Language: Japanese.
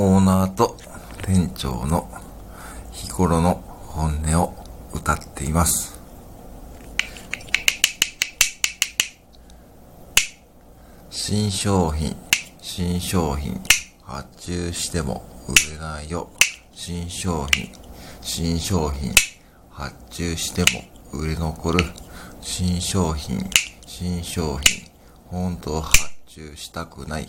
オーナーと店長の日頃の本音を歌っています。新商品、新商品、発注しても売れないよ。新商品、新商品、発注しても売れ残る。新商品、新商品、本当発注したくない。